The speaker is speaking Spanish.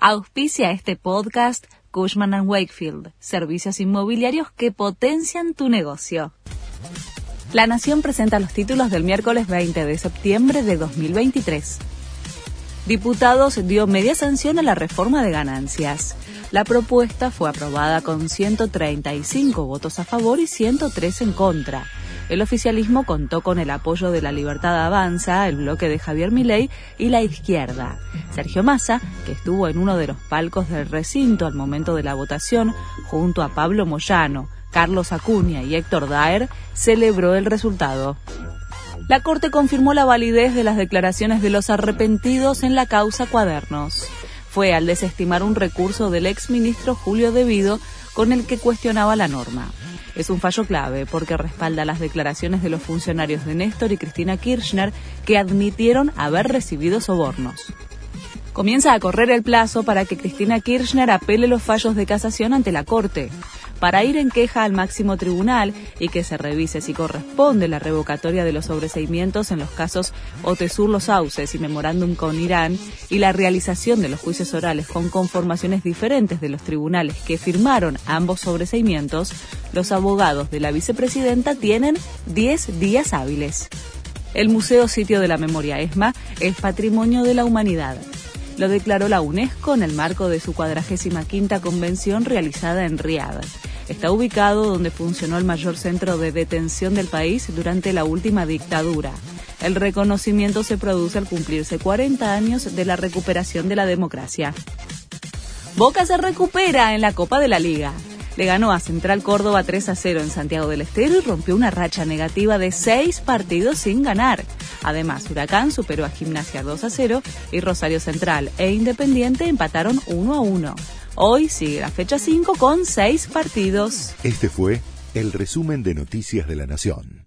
Auspicia este podcast Cushman ⁇ Wakefield, servicios inmobiliarios que potencian tu negocio. La Nación presenta los títulos del miércoles 20 de septiembre de 2023. Diputados dio media sanción a la reforma de ganancias. La propuesta fue aprobada con 135 votos a favor y 103 en contra. El oficialismo contó con el apoyo de la Libertad Avanza, el bloque de Javier Milei y la izquierda. Sergio Massa, que estuvo en uno de los palcos del recinto al momento de la votación, junto a Pablo Moyano, Carlos Acuña y Héctor Daer, celebró el resultado. La Corte confirmó la validez de las declaraciones de los arrepentidos en la causa Cuadernos. Fue al desestimar un recurso del exministro Julio Devido con el que cuestionaba la norma. Es un fallo clave porque respalda las declaraciones de los funcionarios de Néstor y Cristina Kirchner que admitieron haber recibido sobornos. Comienza a correr el plazo para que Cristina Kirchner apele los fallos de casación ante la Corte para ir en queja al máximo tribunal y que se revise si corresponde la revocatoria de los sobreseimientos en los casos Otesur Los Sauces y Memorándum con Irán y la realización de los juicios orales con conformaciones diferentes de los tribunales que firmaron ambos sobreseimientos, los abogados de la vicepresidenta tienen 10 días hábiles. El Museo Sitio de la Memoria ESMA es Patrimonio de la Humanidad lo declaró la UNESCO en el marco de su 45 convención realizada en Riad. Está ubicado donde funcionó el mayor centro de detención del país durante la última dictadura. El reconocimiento se produce al cumplirse 40 años de la recuperación de la democracia. Boca se recupera en la Copa de la Liga. Le ganó a Central Córdoba 3 a 0 en Santiago del Estero y rompió una racha negativa de seis partidos sin ganar. Además, Huracán superó a Gimnasia 2 a 0 y Rosario Central e Independiente empataron 1 a 1. Hoy sigue la fecha 5 con 6 partidos. Este fue el resumen de Noticias de la Nación.